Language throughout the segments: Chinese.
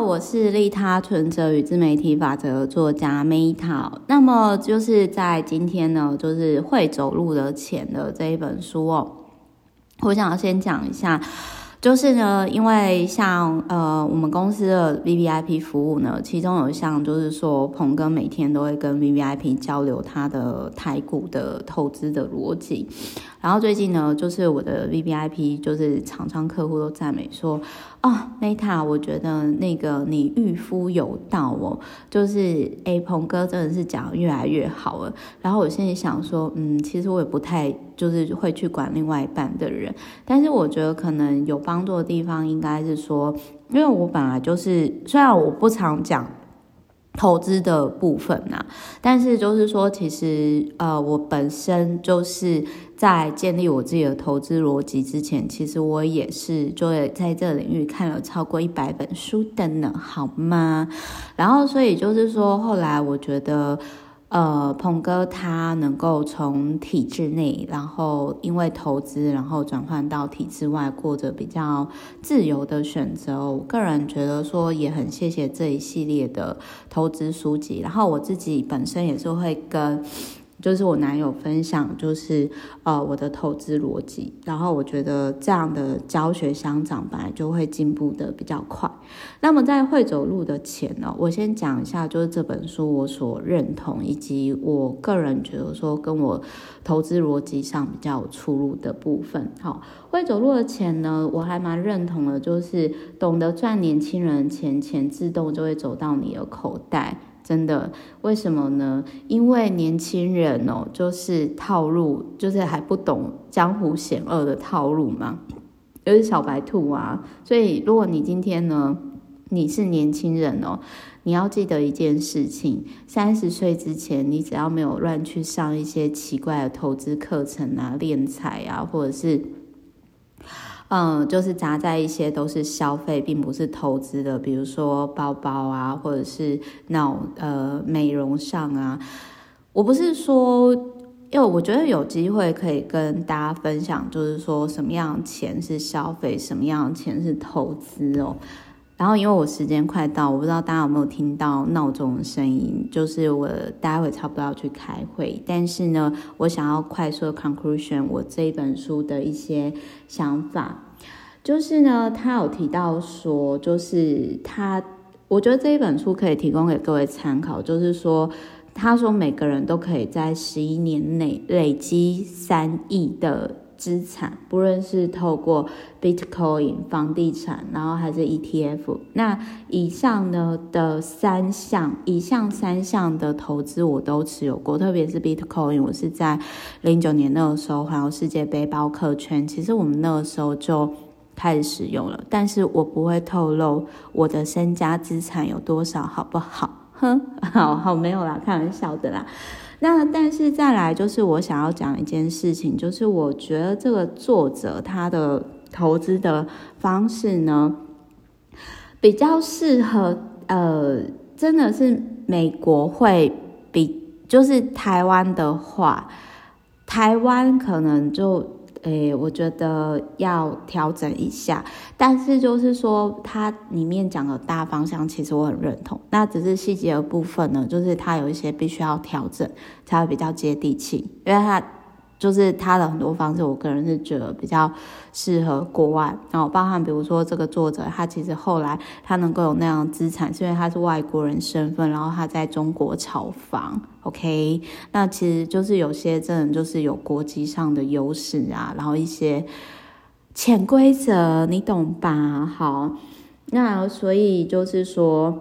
我是利他存折与自媒体法则作家 Meta。那么就是在今天呢，就是会走路的钱的这一本书哦，我想要先讲一下。就是呢，因为像呃，我们公司的 VVIP 服务呢，其中有一项就是说，鹏哥每天都会跟 VVIP 交流他的台股的投资的逻辑。然后最近呢，就是我的 VVIP 就是常常客户都赞美说，哦，Meta，我觉得那个你御夫有道哦，就是诶，鹏哥真的是讲越来越好了。然后我现在想说，嗯，其实我也不太就是会去管另外一半的人，但是我觉得可能有帮助的地方应该是说，因为我本来就是，虽然我不常讲。投资的部分呐、啊，但是就是说，其实呃，我本身就是在建立我自己的投资逻辑之前，其实我也是就在这个领域看了超过一百本书的呢，好吗？然后，所以就是说，后来我觉得。呃，鹏哥他能够从体制内，然后因为投资，然后转换到体制外，过着比较自由的选择。我个人觉得说也很谢谢这一系列的投资书籍，然后我自己本身也是会跟。就是我男友分享，就是呃我的投资逻辑，然后我觉得这样的教学相长本来就会进步的比较快。那么在会走路的钱呢，我先讲一下，就是这本书我所认同以及我个人觉得说跟我投资逻辑上比较有出入的部分。好，会走路的钱呢，我还蛮认同的，就是懂得赚年轻人钱，钱自动就会走到你的口袋。真的，为什么呢？因为年轻人哦，就是套路，就是还不懂江湖险恶的套路嘛，就是小白兔啊。所以，如果你今天呢，你是年轻人哦，你要记得一件事情：三十岁之前，你只要没有乱去上一些奇怪的投资课程啊、敛财啊，或者是。嗯，就是砸在一些都是消费，并不是投资的，比如说包包啊，或者是那种呃美容上啊。我不是说，因为我觉得有机会可以跟大家分享，就是说什么样钱是消费，什么样钱是投资哦。然后，因为我时间快到，我不知道大家有没有听到闹钟的声音，就是我待会差不多要去开会，但是呢，我想要快速的 conclusion 我这一本书的一些想法，就是呢，他有提到说，就是他，我觉得这一本书可以提供给各位参考，就是说，他说每个人都可以在十一年内累积三亿的。资产，不论是透过 Bitcoin 房地产，然后还是 ETF，那以上呢的三项，以上三项的投资我都持有过，特别是 Bitcoin，我是在零九年那个时候环游世界背包客圈，其实我们那个时候就开始使用了，但是我不会透露我的身家资产有多少，好不好？哼，好好没有啦，开玩笑的啦。那但是再来就是我想要讲一件事情，就是我觉得这个作者他的投资的方式呢，比较适合呃，真的是美国会比，就是台湾的话，台湾可能就。诶，我觉得要调整一下，但是就是说，它里面讲的大方向，其实我很认同。那只是细节的部分呢，就是它有一些必须要调整，才会比较接地气，因为它。就是他的很多方式，我个人是觉得比较适合国外。然后包含比如说这个作者，他其实后来他能够有那样资产，是因为他是外国人身份，然后他在中国炒房。OK，那其实就是有些真的就是有国际上的优势啊，然后一些潜规则，你懂吧？好，那所以就是说，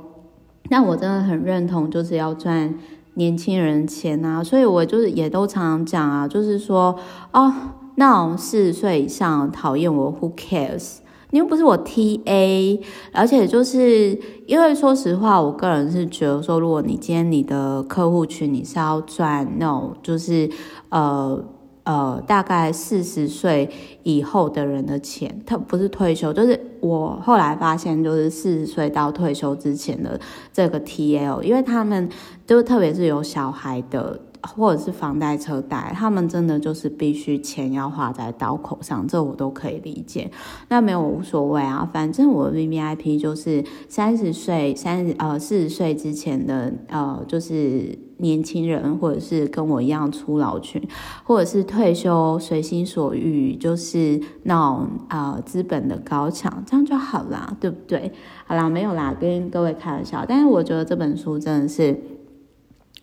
那我真的很认同，就是要赚。年轻人钱啊，所以我就是也都常常讲啊，就是说哦，那种四十岁以上讨厌我，Who cares？你又不是我 TA，而且就是因为说实话，我个人是觉得说，如果你今天你的客户群你是要赚那种，就是呃。呃，大概四十岁以后的人的钱，他不是退休，就是我后来发现，就是四十岁到退休之前的这个 TL，因为他们就特别是有小孩的或者是房贷车贷，他们真的就是必须钱要花在刀口上，这我都可以理解。那没有无所谓啊，反正我的 VVIP 就是三十岁、三十呃四十岁之前的呃，就是年轻人，或者是跟我一样初老群，或者是退休随心所欲，就是那种呃资本的高墙，这样就好啦，对不对？好啦，没有啦，跟各位开玩笑。但是我觉得这本书真的是。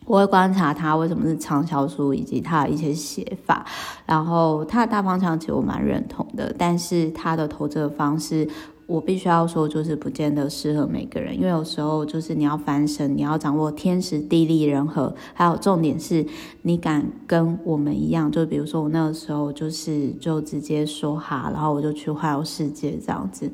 我会观察他为什么是畅销书，以及他的一些写法，然后他的大方向其实我蛮认同的，但是他的投资的方式，我必须要说就是不见得适合每个人，因为有时候就是你要翻身，你要掌握天时地利人和，还有重点是你敢跟我们一样，就比如说我那个时候就是就直接说哈，然后我就去环游世界这样子，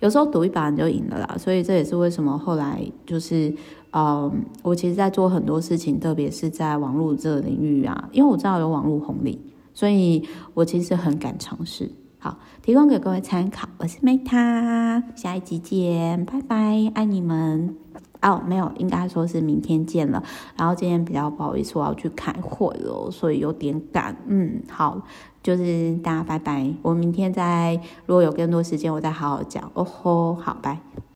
有时候赌一把你就赢了啦，所以这也是为什么后来就是。嗯，我其实，在做很多事情，特别是在网络这个领域啊，因为我知道有网络红利，所以我其实很敢尝试。好，提供给各位参考。我是 Meta，下一集见，拜拜，爱你们。哦，没有，应该说是明天见了。然后今天比较不好意思，我要去开会了，所以有点赶。嗯，好，就是大家拜拜。我明天再，如果有更多时间，我再好好讲。哦吼，好，拜。